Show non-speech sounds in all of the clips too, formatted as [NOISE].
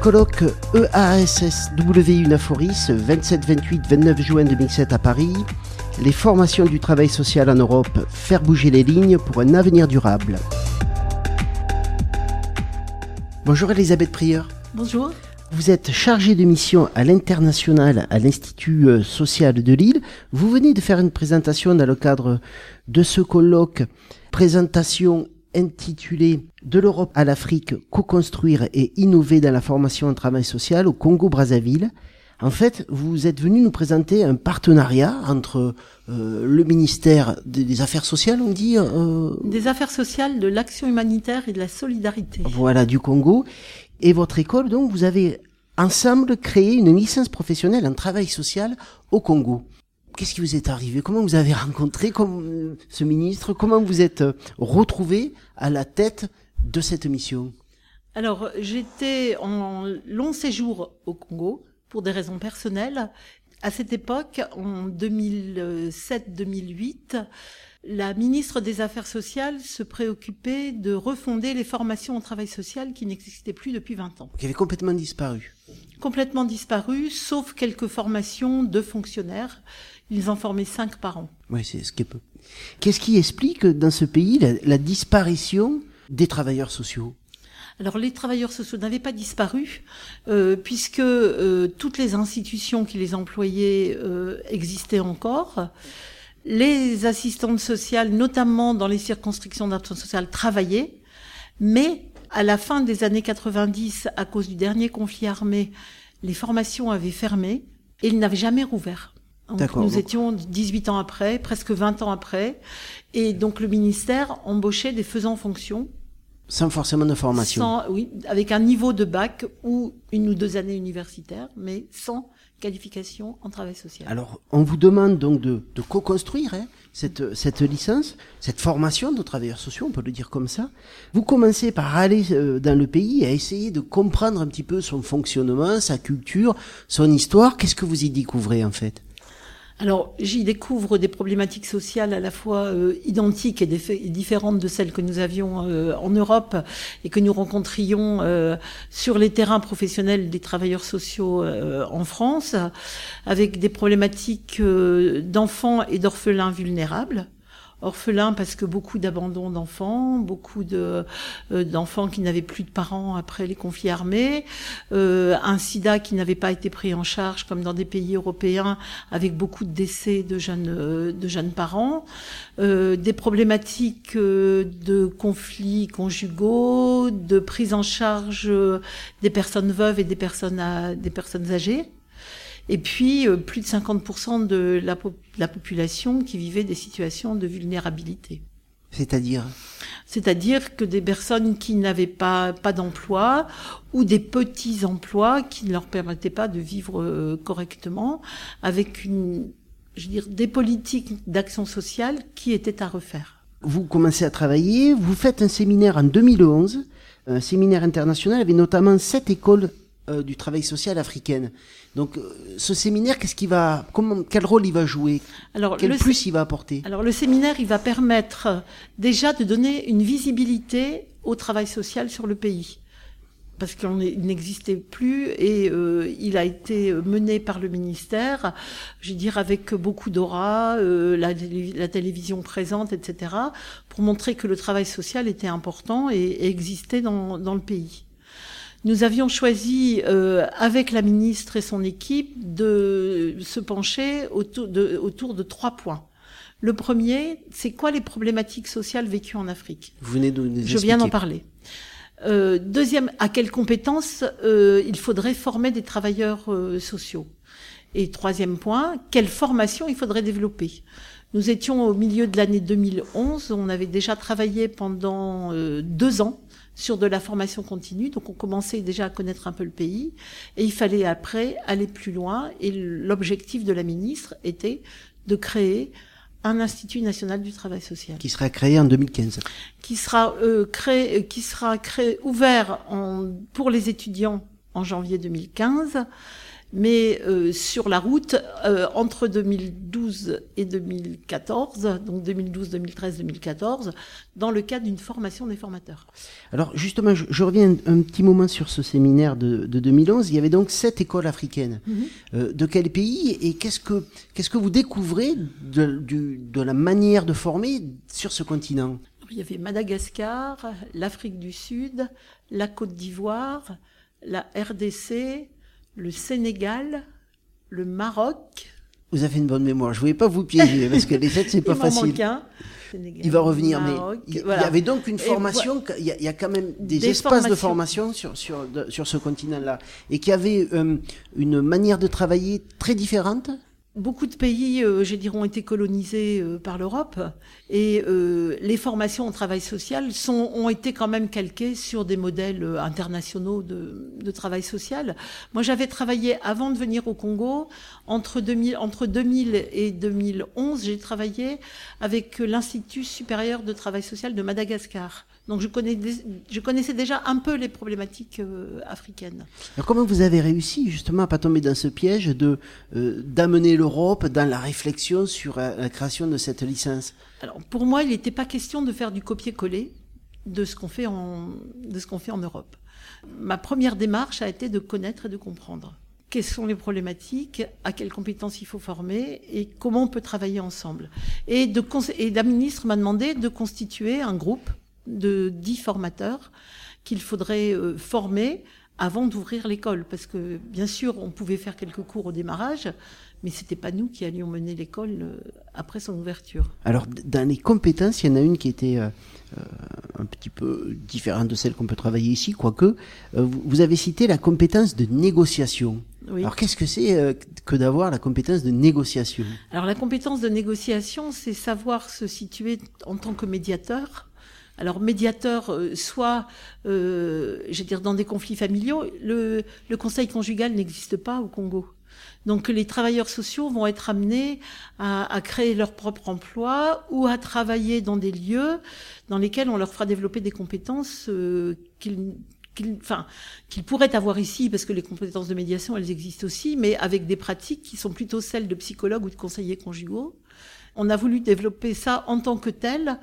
Colloque E EASSW Unaforis, 27, 28, 29 juin 2007 à Paris. Les formations du travail social en Europe, faire bouger les lignes pour un avenir durable. Bonjour Elisabeth Prieur. Bonjour. Vous êtes chargée de mission à l'international à l'Institut euh, social de Lille. Vous venez de faire une présentation dans le cadre de ce colloque, présentation intitulée De l'Europe à l'Afrique, co-construire et innover dans la formation en travail social au Congo-Brazzaville. En fait, vous êtes venu nous présenter un partenariat entre euh, le ministère des, des Affaires sociales, on dit euh, Des affaires sociales, de l'action humanitaire et de la solidarité. voilà, du Congo, et votre école. Donc, vous avez ensemble créé une licence professionnelle en travail social au Congo. Qu'est-ce qui vous est arrivé? Comment vous avez rencontré comme, euh, ce ministre? Comment vous êtes euh, retrouvé à la tête de cette mission? Alors, j'étais en long séjour au Congo pour des raisons personnelles. À cette époque, en 2007-2008, la ministre des Affaires sociales se préoccupait de refonder les formations au travail social qui n'existaient plus depuis 20 ans. Qui avait complètement disparu. Complètement disparues, sauf quelques formations de fonctionnaires. Ils en formaient cinq par an. Oui, c'est ce qui est peu. Qu'est-ce qui explique dans ce pays la, la disparition des travailleurs sociaux? Alors les travailleurs sociaux n'avaient pas disparu euh, puisque euh, toutes les institutions qui les employaient euh, existaient encore. Les assistantes sociales, notamment dans les circonscriptions d'action sociale, travaillaient, mais à la fin des années 90, à cause du dernier conflit armé, les formations avaient fermé et ils n'avaient jamais rouvert. Donc. Nous étions 18 ans après, presque 20 ans après, et donc le ministère embauchait des faisans fonction Sans forcément de formation. sans, oui, avec un niveau de bac ou une ou deux années universitaires, mais sans qualification en travail social. Alors, on vous demande donc de, de co-construire hein, cette, cette licence, cette formation de travailleurs sociaux, on peut le dire comme ça. Vous commencez par aller euh, dans le pays à essayer de comprendre un petit peu son fonctionnement, sa culture, son histoire. Qu'est-ce que vous y découvrez en fait? Alors, j'y découvre des problématiques sociales à la fois euh, identiques et, différentes de celles que nous avions euh, en Europe et que nous rencontrions euh, sur les terrains professionnels des travailleurs sociaux en France, avec des problématiques d'enfants et d'orphelins vulnérables. Orphelins parce que beaucoup d'abandon d'enfants, beaucoup euh, d'enfants qui n'avaient plus de parents après les conflits armés, euh, un sida qui n'avait pas été pris en charge comme dans des pays européens avec beaucoup de décès de jeunes euh, parents, des problématiques de conflits conjugaux, de prise en charge des personnes veuves et des personnes des personnes âgées. Et puis, euh, plus de 50% de la, po- la population qui vivait des situations de vulnérabilité. C'est-à-dire? C'est-à-dire que des personnes qui n'avaient pas, pas d'emploi ou des petits emplois qui ne leur permettaient pas de vivre euh, correctement avec une, je veux dire, des politiques d'action sociale qui étaient à refaire. Vous commencez à travailler, vous faites un séminaire en 2011, un séminaire international avec notamment sept écoles euh, du travail social africaines. Donc, euh, ce séminaire, qu'est-ce qu'il va, comment, quel rôle il va jouer? Alors, Quel le, plus il va apporter? Alors le séminaire, il va permettre déjà de donner une visibilité au travail social sur le pays. Parce qu'il n'existait plus et euh, il a été mené par le ministère, je veux dire avec beaucoup d'aura, euh, la, télé- la télévision présente, etc., pour montrer que le travail social était important et, et existait dans, dans le pays. Nous avions choisi, euh, avec la ministre et son équipe, de se pencher autour de, autour de trois points. Le premier, c'est quoi les problématiques sociales vécues en Afrique? Vous venez de nous Je viens d'en parler. Euh, deuxième, à quelles compétences euh, il faudrait former des travailleurs euh, sociaux? Et troisième point, quelle formation il faudrait développer? Nous étions au milieu de l'année 2011, on avait déjà travaillé pendant deux ans sur de la formation continue, donc on commençait déjà à connaître un peu le pays, et il fallait après aller plus loin, et l'objectif de la ministre était de créer un Institut national du travail social. Qui sera créé en 2015. qui sera euh, créé, euh, qui sera créé, ouvert en, pour les étudiants en janvier 2015 mais euh, sur la route euh, entre 2012 et 2014, donc 2012, 2013, 2014, dans le cadre d'une formation des formateurs. Alors justement, je, reviens un, petit moment sur ce séminaire de, 2011. Il y avait donc sept écoles africaines. Mhm. Euh, de quel pays et qu'est-ce que qu'est-ce que vous découvrez de, de la manière de former sur ce continent? Il y avait Madagascar, l'Afrique du Sud, la Côte d'Ivoire, la RDC, le Sénégal, le Maroc. Vous avez une bonne mémoire. Je ne voulais pas vous piéger parce que les sept c'est [LAUGHS] pas facile. il va revenir, mais il, y avait donc une formation. Il y, a, quand même des, espaces de formation sur sur sur ce continent-là, et qui avait euh, une manière de travailler très différente. Beaucoup de pays, euh, je dirais, ont été colonisés euh, par l'Europe et euh, les formations au travail social sont, ont été quand même calquées sur des modèles euh, internationaux de, de travail social. Moi, j'avais travaillé avant de venir au Congo, entre 2000, entre 2000 et 2011, j'ai travaillé avec l'Institut supérieur de travail social de Madagascar. Donc je, connais, je connaissais déjà un peu les problématiques euh, africaines. Alors comment vous avez réussi justement à pas tomber dans ce piège de euh, d'amener l'Europe dans la réflexion sur euh, la création de cette licence? Alors pour moi, il n'était pas question de faire du copier-coller de ce qu'on fait en de ce qu'on fait en Europe. Ma première démarche a été de connaître et de comprendre quelles sont les problématiques, à quelles compétences il faut former et comment on peut travailler ensemble. Et, de, et la ministre m'a demandé de constituer un groupe de dix formateurs qu'il faudrait euh, former avant d'ouvrir l'école, parce que bien sûr, on pouvait faire quelques cours au démarrage, mais c'était pas nous qui allions mener l'école euh, après son ouverture. Alors, dans les compétences, il y en a une qui était euh, un petit peu différente de celle qu'on peut travailler ici, quoique. vous avez cité la compétence de négociation. Alors, qu'est-ce que c'est que d'avoir la compétence de négociation? Alors, la compétence de négociation, c'est savoir se situer en tant que médiateur alors médiateur, euh, soit, euh, je veux dire, dans des conflits familiaux, le, le conseil conjugal n'existe pas au Congo. Donc les travailleurs sociaux vont être amenés à, à, créer leur propre emploi ou à travailler dans des lieux dans lesquels on leur fera développer des compétences euh, qu'ils enfin, qu'ils pourraient avoir ici, parce que les compétences de médiation, elles existent aussi, mais avec des pratiques qui sont plutôt celles de psychologues ou de conseillers conjugaux. On a voulu développer ça en tant que tel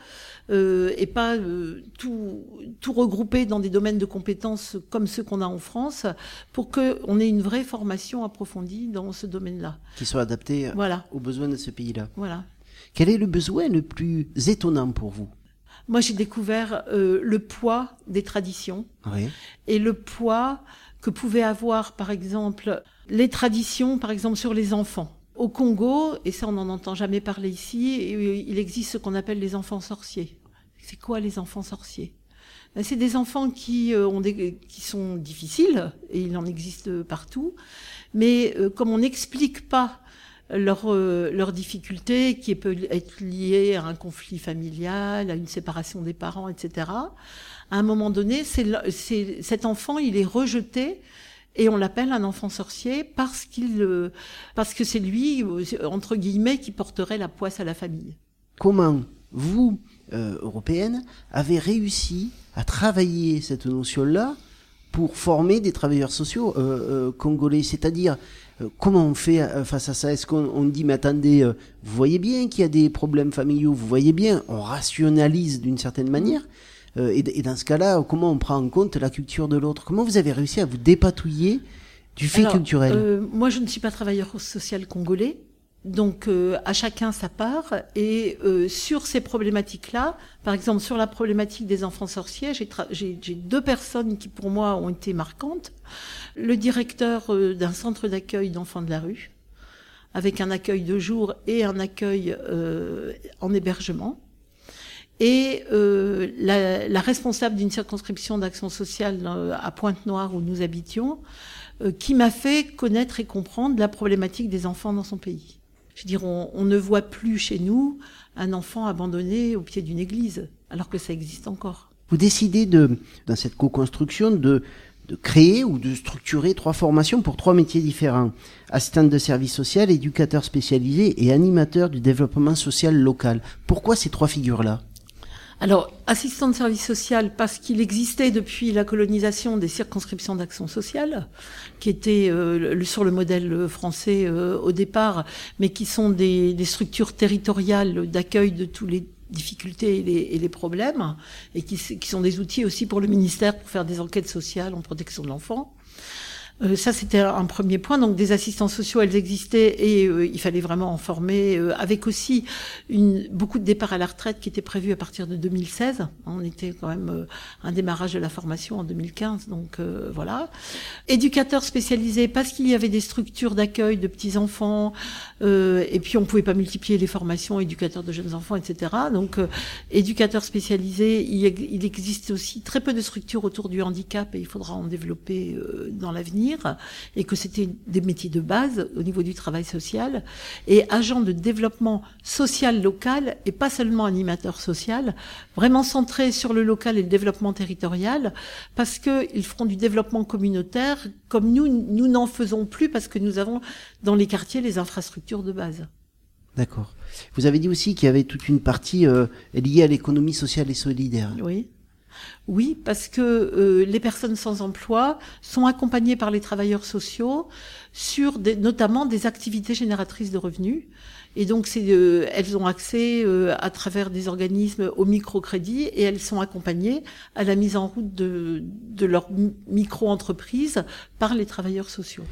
euh, et pas euh, tout, tout regrouper dans des domaines de compétences comme ceux qu'on a en France pour qu'on ait une vraie formation approfondie dans ce domaine-là. Qui soit adapté voilà. aux besoins de ce pays-là. Voilà. Quel est le besoin le plus étonnant pour vous? Moi, j'ai découvert euh, le poids des traditions oui. et le poids que pouvaient avoir, par exemple, les traditions, par exemple, sur les enfants. Au Congo, et ça on n'en entend jamais parler ici, il existe ce qu'on appelle les enfants sorciers. C'est quoi les enfants sorciers? Ben, C'est des enfants qui, euh, qui sont difficiles, et il en existe partout, mais euh, comme on n'explique pas leurs leur difficultés, qui peut être liées à un conflit familial, à une séparation des parents, etc., à un moment donné, cet enfant, il est rejeté et on l'appelle un enfant sorcier parce qu'il euh, parce que c'est lui entre guillemets qui porterait la poisse à la famille. Comment vous euh, européenne avez réussi à travailler cette notion-là pour former des travailleurs sociaux euh, congolais, c'est-à-dire comment on fait face à ça? Est-ce qu'on dit, mais attendez, vous voyez bien qu'il y a des problèmes familiaux, vous voyez bien, on rationalise d'une certaine manière, euh, et, dans ce cas-là, comment on prend en compte la culture de l'autre? Comment vous avez réussi à vous dépatouiller du fait culturel? euh, Moi, je ne suis pas travailleur social congolais. Donc euh, à chacun sa part et sur ces problématiques-là, par exemple sur la problématique des enfants sorciers, j'ai deux personnes qui pour moi ont été marquantes. Le directeur d'un centre d'accueil d'enfants de la rue, avec un accueil de jour et un accueil en hébergement, et euh, la, la, responsable d'une circonscription d'action sociale euh, à Pointe-Noire où nous habitions, euh, qui m'a fait connaître et comprendre la problématique des enfants dans son pays. Je veux dire, on, on, ne voit plus chez nous un enfant abandonné au pied d'une église, alors que ça existe encore. Vous décidez de, dans cette co-construction de, de créer ou de structurer trois formations pour trois métiers différents. Assistante de service social, éducateur spécialisé et animateur du développement social local. Pourquoi ces trois figures-là? Alors, assistant de service social, parce qu'il existait depuis la colonisation des circonscriptions d'action sociale, qui étaient euh, sur le modèle français euh, au départ, mais qui sont des, structures territoriales d'accueil de tous les difficultés et les, problèmes, et qui, sont des outils aussi pour le ministère pour faire des enquêtes sociales en protection de l'enfant. Euh, ça, c'était un premier point. Donc, des assistants sociaux, elles existaient et euh, il fallait vraiment en former, euh, avec aussi une, beaucoup de départs à la retraite qui étaient prévus à partir de 2016. On était quand même un démarrage de la formation en 2015, donc voilà. Éducateurs spécialisés parce qu'il y avait des structures d'accueil de petits enfants et puis on pouvait pas multiplier les formations éducateurs de jeunes enfants, etc. Donc, éducateurs spécialisés, il, il, existe aussi très peu de structures autour du handicap et il faudra en développer dans l'avenir et que c'était des métiers de base au niveau du travail social et agent de développement social local et pas seulement animateur social, vraiment centré sur le local et le développement territorial parce qu'ils feront du développement communautaire comme nous, nous n'en faisons plus parce que nous avons dans les quartiers les infrastructures de base. D'accord. Vous avez dit aussi qu'il y avait toute une partie euh, liée à l'économie sociale et solidaire. Oui. Oui, parce que euh, les personnes sans emploi sont accompagnées par les travailleurs sociaux sur des, notamment des activités génératrices de revenus. Et donc, euh, elles ont accès euh, à travers des organismes au microcrédit et elles sont accompagnées à la mise en route de, de leur micro-entreprise par les travailleurs sociaux.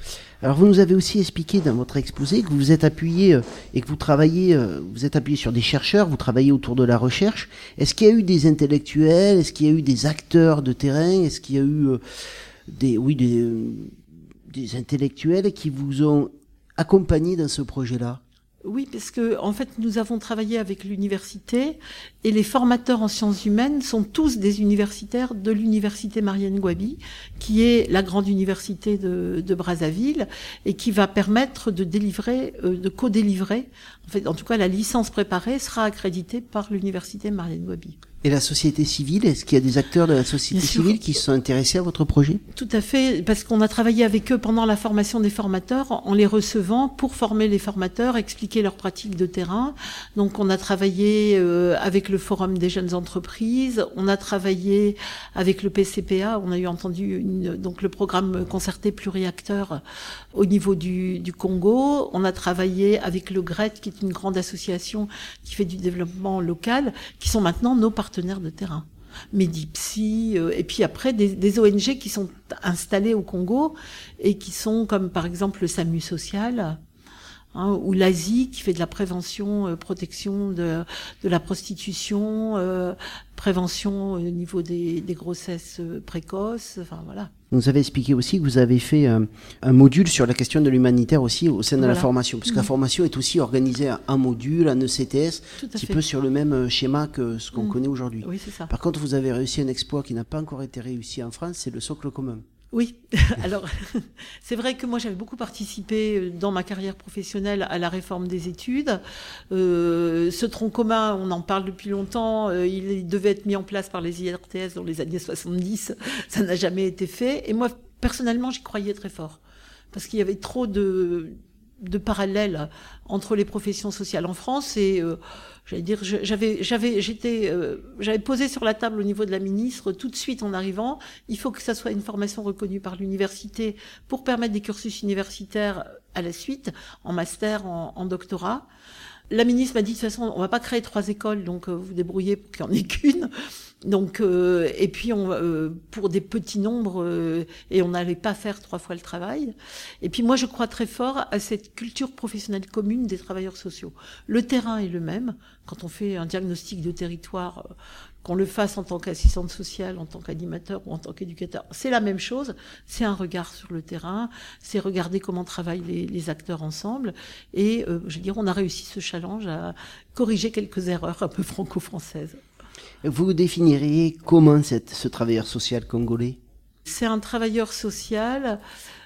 Alors, vous nous avez aussi expliqué dans votre exposé que vous êtes appuyé euh, et que vous travaillez, vous êtes appuyé sur des chercheurs, vous travaillez autour de la recherche. Est-ce qu'il y a eu des intellectuels? Est-ce qu'il y a eu des acteurs de terrain Est-ce qu'il y a eu des, oui, des, des intellectuels qui vous ont accompagné dans ce projet-là? Oui, parce que en fait, nous avons travaillé avec l'université et les formateurs en sciences humaines sont tous des universitaires de l'université Marianne Gwabi, qui est la grande université de, de Brazzaville et qui va permettre de délivrer, euh, de co-délivrer. En fait, en tout cas, la licence préparée sera accréditée par l'université Marianne Gwabi. Et la société civile, est-ce qu'il y a des acteurs de la société civile qui sont intéressés à votre projet? Tout à fait, parce qu'on a travaillé avec eux pendant la formation des formateurs, en les recevant pour former les formateurs, expliquer leurs pratiques de terrain. Donc on a travaillé euh, avec le Forum des jeunes entreprises, on a travaillé avec le PCPA, on a eu entendu une, donc le programme concerté pluriacteur au niveau du, du Congo, on a travaillé avec le GRET, qui est une grande association qui fait du développement local, qui sont maintenant nos partenaires de terrain. Medipsy, euh, et puis après des, ONG qui sont installées au Congo et qui sont comme par exemple le SAMU social, hein, ou l'Asie qui fait de la prévention, euh, protection de, de, la prostitution, euh, prévention au niveau des, des grossesses précoces, enfin voilà. Vous avez expliqué aussi que vous avez fait un, module sur la question de l'humanitaire aussi au sein de la formation, puisque la mm. formation est aussi organisée un module, un ECTS, un petit peu sur le même euh, schéma que ce qu'on mm. connaît aujourd'hui. Oui, c'est ça. Par contre, vous avez réussi un exploit qui n'a pas encore été réussi en France, c'est le socle commun. Oui, [LAUGHS] alors [LAUGHS] c'est vrai que moi j'avais beaucoup participé euh, dans ma carrière professionnelle à la réforme des études. Euh, ce tronc commun, on en parle depuis longtemps, euh, il devait être mis en place par les IRTS dans les années 70, [LAUGHS] ça n'a jamais été fait. Et moi personnellement j'y croyais très fort, parce qu'il y avait trop de, de parallèles entre les professions sociales en France et j'allais dire, j'avais, j'avais, j'étais, euh, j'avais posé sur la table au niveau de la ministre tout de suite en arrivant. Il faut que ça soit une formation reconnue par l'université pour permettre des cursus universitaires à la suite, en master, en, doctorat. La ministre m'a dit de toute façon, on va pas créer trois écoles, donc euh, vous débrouillez pour qu'il n'y en ait qu'une. Donc, euh, et puis on, euh, pour des petits nombres, euh, et on n'allait pas faire trois fois le travail. Et puis moi, je crois très fort à cette culture professionnelle commune des travailleurs sociaux. Le terrain est le même. Quand on fait un diagnostic de territoire, qu'on le fasse en tant qu'assistante sociale, en tant qu'animateur ou en tant qu'éducateur, c'est la même chose. C'est un regard sur le terrain, c'est regarder comment travaillent les, les acteurs ensemble. Et je veux dire, on a réussi ce challenge à corriger quelques erreurs un peu franco-françaises. Vous définiriez comment cette, ce travailleur social congolais C'est un travailleur social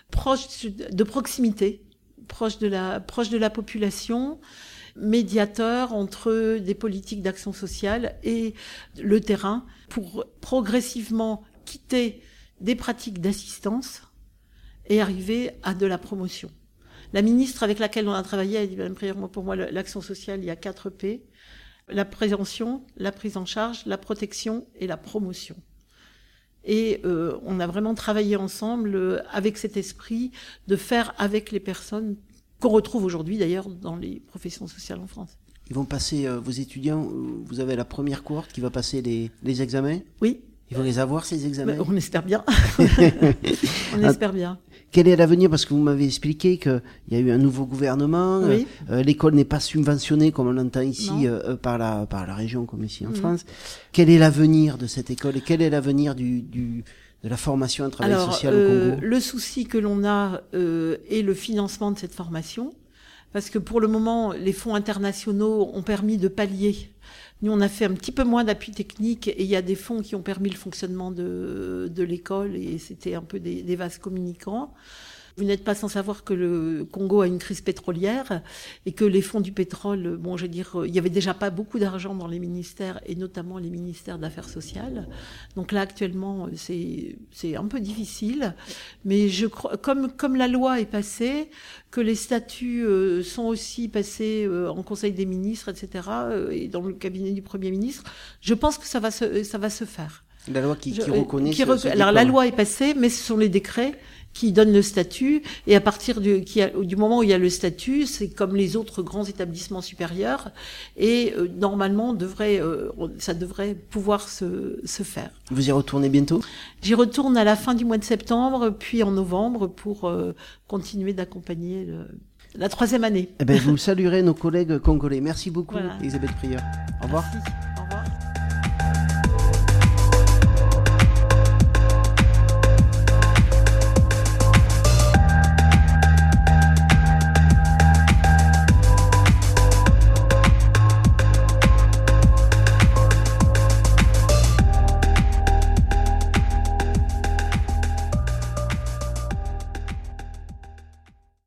proche de proximité, proche de la, proche de la population, médiateur entre des politiques d'action sociale et le terrain pour progressivement quitter des pratiques d'assistance et arriver à de la promotion. La ministre avec laquelle on a travaillé a dit, pour moi, l'action sociale, il y a quatre P. la prévention, la prise en charge, la protection et la promotion. Et euh, on a vraiment travaillé ensemble euh, avec cet esprit de faire avec les personnes qu'on retrouve aujourd'hui d'ailleurs dans les professions sociales en France. Ils vont passer, euh, vos étudiants, vous avez la première cohorte qui va passer les, les examens? Oui. Ils vont les avoir, ces examens? On espère bien. [LAUGHS] on espère bien. Quel est l'avenir? Parce que vous m'avez expliqué qu'il y a eu un nouveau gouvernement, oui. euh, l'école n'est pas subventionnée comme on l'entend ici euh, par, la, par la région, comme ici en Mhm. France. Quel est l'avenir de cette école et quel est l'avenir du, du, de la formation en travail Alors, social au euh, Congo? le souci que l'on a euh, est le financement de cette formation, parce que pour le moment, les fonds internationaux ont permis de pallier. Nous, on a fait un petit peu moins d'appui technique et il y a des fonds qui ont permis le fonctionnement de, l'école et c'était un peu des, des vases communicants. Vous n'êtes pas sans savoir que le Congo a une crise pétrolière et que les fonds du pétrole, bon, je veux dire, il y avait déjà pas beaucoup d'argent dans les ministères et notamment les ministères d'affaires sociales. Donc là, actuellement, c'est c'est un peu difficile, mais je crois, comme comme la loi est passée, que les statuts euh, sont aussi passés euh, en Conseil des ministres, etc., euh, et dans le cabinet du Premier ministre, je pense que ça va se ça va se faire. La loi qui, reconnaît qui ce- ce Alors la loi est passée, mais ce sont les décrets qui donnent le statut. Et à partir du, qui a- du moment où il y a le statut, c'est comme les autres grands établissements supérieurs. Et euh, normalement, on devrait, euh, ça devrait pouvoir se, se faire. Vous y retournez bientôt? J'y retourne à la fin du mois de septembre, puis en novembre, pour euh, continuer d'accompagner le- la troisième année. eh ben, Vous saluerez nos collègues congolais. Merci beaucoup, Voilà. Elisabeth Prieur. Au revoir. Merci.